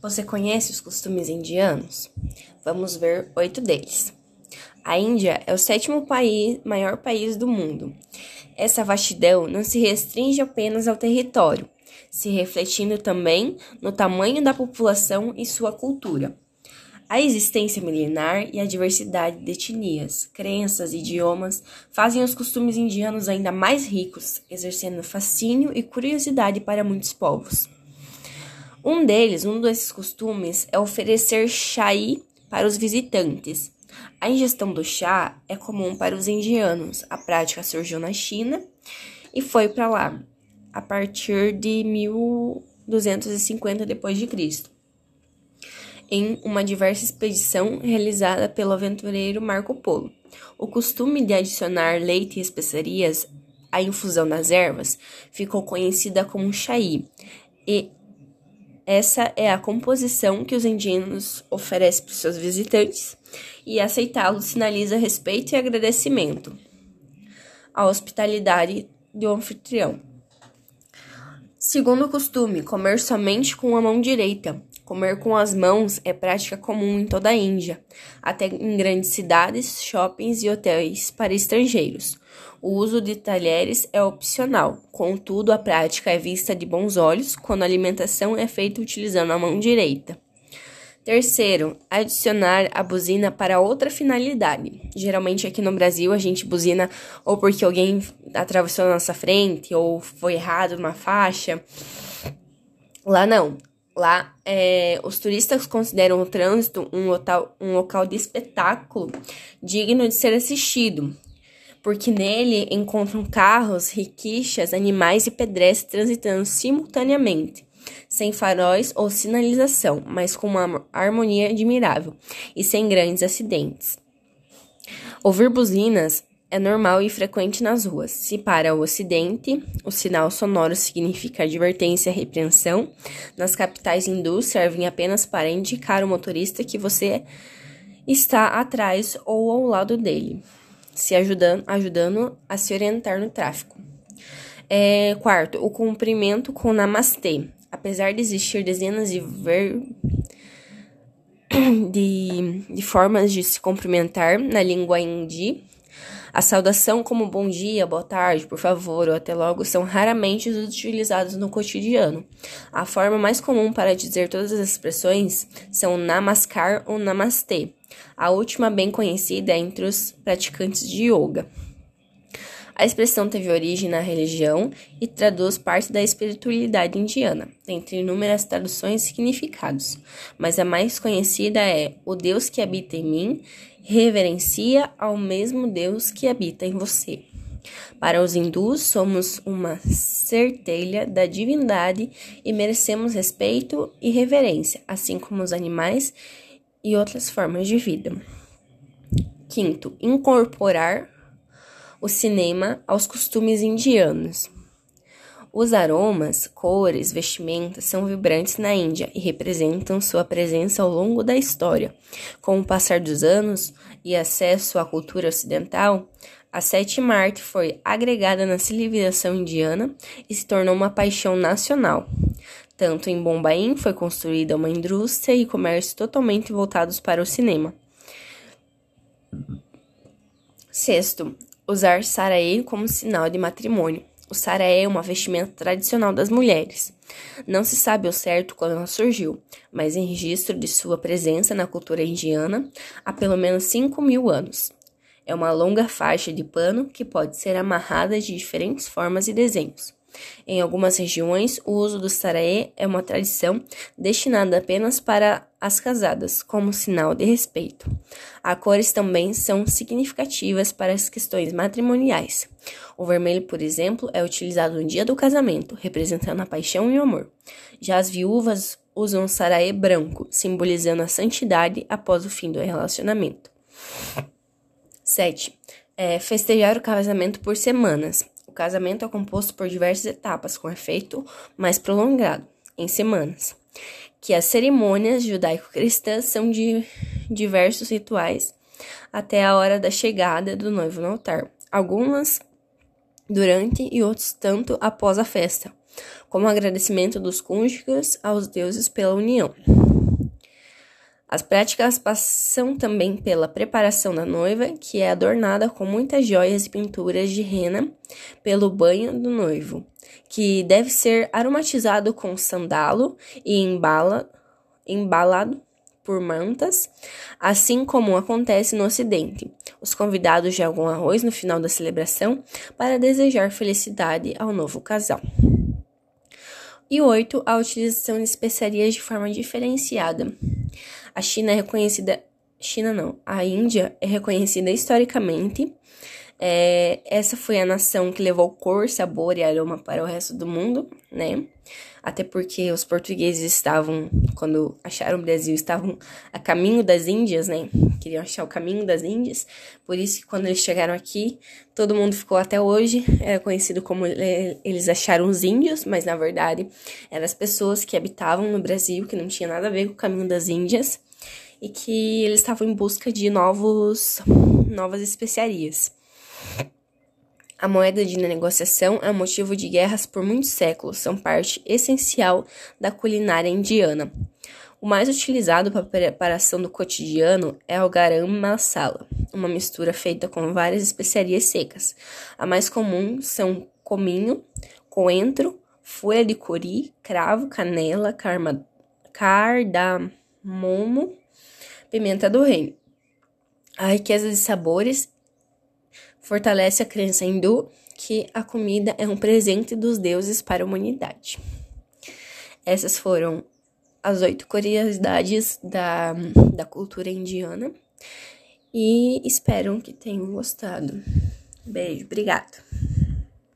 Você conhece os costumes indianos? Vamos ver oito deles. A Índia é o sétimo país, maior país do mundo. Essa vastidão não se restringe apenas ao território, se refletindo também no tamanho da população e sua cultura. A existência milenar e a diversidade de etnias, crenças e idiomas fazem os costumes indianos ainda mais ricos, exercendo fascínio e curiosidade para muitos povos. Um deles, um desses costumes, é oferecer chai para os visitantes. A ingestão do chá é comum para os indianos. A prática surgiu na China e foi para lá a partir de 1250 d.C em uma diversa expedição realizada pelo aventureiro Marco Polo. O costume de adicionar leite e especiarias à infusão das ervas ficou conhecida como chai, e essa é a composição que os indianos oferecem para os seus visitantes, e aceitá-lo sinaliza respeito e agradecimento à hospitalidade do anfitrião. Segundo o costume, comer somente com a mão direita, Comer com as mãos é prática comum em toda a Índia, até em grandes cidades, shoppings e hotéis para estrangeiros. O uso de talheres é opcional, contudo, a prática é vista de bons olhos quando a alimentação é feita utilizando a mão direita. Terceiro, adicionar a buzina para outra finalidade. Geralmente aqui no Brasil a gente buzina ou porque alguém atravessou a nossa frente ou foi errado numa faixa. Lá não. Lá, é, os turistas consideram o trânsito um local, um local de espetáculo digno de ser assistido, porque nele encontram carros, riquixas, animais e pedestres transitando simultaneamente, sem faróis ou sinalização, mas com uma harmonia admirável e sem grandes acidentes. Ouvir buzinas é normal e frequente nas ruas. Se para o ocidente, o sinal sonoro significa advertência e repreensão. Nas capitais hindus, servem apenas para indicar o motorista que você está atrás ou ao lado dele, se ajudando, ajudando a se orientar no tráfego. É, quarto, o cumprimento com namastê. Apesar de existir dezenas de ver de, de formas de se cumprimentar na língua hindi, a saudação como bom dia, boa tarde, por favor ou até logo são raramente utilizados no cotidiano. A forma mais comum para dizer todas as expressões são namaskar ou namastê. A última bem conhecida entre os praticantes de yoga. A expressão teve origem na religião e traduz parte da espiritualidade indiana, entre inúmeras traduções e significados, mas a mais conhecida é o Deus que habita em mim reverencia ao mesmo Deus que habita em você. Para os hindus, somos uma certelha da divindade e merecemos respeito e reverência, assim como os animais e outras formas de vida. Quinto, incorporar o cinema aos costumes indianos. Os aromas, cores, vestimentas são vibrantes na Índia e representam sua presença ao longo da história. Com o passar dos anos e acesso à cultura ocidental, a sétima arte foi agregada na civilização indiana e se tornou uma paixão nacional. Tanto em Bombaim foi construída uma indústria e comércio totalmente voltados para o cinema. Sexto, usar saraí como sinal de matrimônio. O saré é uma vestimenta tradicional das mulheres. Não se sabe ao certo quando ela surgiu, mas em registro de sua presença na cultura indiana há pelo menos 5 mil anos. É uma longa faixa de pano que pode ser amarrada de diferentes formas e desenhos. Em algumas regiões, o uso do saraê é uma tradição destinada apenas para as casadas, como sinal de respeito. As cores também são significativas para as questões matrimoniais. O vermelho, por exemplo, é utilizado no dia do casamento, representando a paixão e o amor. Já as viúvas usam saraê branco, simbolizando a santidade após o fim do relacionamento. 7. É, festejar o casamento por semanas casamento é composto por diversas etapas, com efeito mais prolongado, em semanas. Que as cerimônias judaico-cristãs são de diversos rituais até a hora da chegada do noivo no altar. Algumas durante e outros tanto após a festa, como agradecimento dos cônjuges aos deuses pela união. As práticas passam também pela preparação da noiva, que é adornada com muitas joias e pinturas de rena, pelo banho do noivo, que deve ser aromatizado com sandalo e embala, embalado por mantas, assim como acontece no Ocidente. Os convidados jogam arroz no final da celebração para desejar felicidade ao novo casal. E oito, a utilização de especiarias de forma diferenciada. A China é reconhecida. China não, a Índia é reconhecida historicamente. É, essa foi a nação que levou cor, sabor e aroma para o resto do mundo, né? Até porque os portugueses estavam, quando acharam o Brasil, estavam a caminho das Índias, né? Queriam achar o caminho das Índias. Por isso que quando eles chegaram aqui, todo mundo ficou até hoje, era conhecido como eles acharam os índios, mas na verdade eram as pessoas que habitavam no Brasil, que não tinha nada a ver com o caminho das Índias e que eles estavam em busca de novos, novas especiarias. A moeda de negociação é motivo de guerras por muitos séculos, são parte essencial da culinária indiana. O mais utilizado para a preparação do cotidiano é o garam masala, uma mistura feita com várias especiarias secas. A mais comum são cominho, coentro, folha de cori, cravo, canela, carma, cardamomo, pimenta do reino. A riqueza de sabores fortalece a crença hindu que a comida é um presente dos deuses para a humanidade. Essas foram as oito curiosidades da, da cultura indiana e espero que tenham gostado. Beijo, obrigada.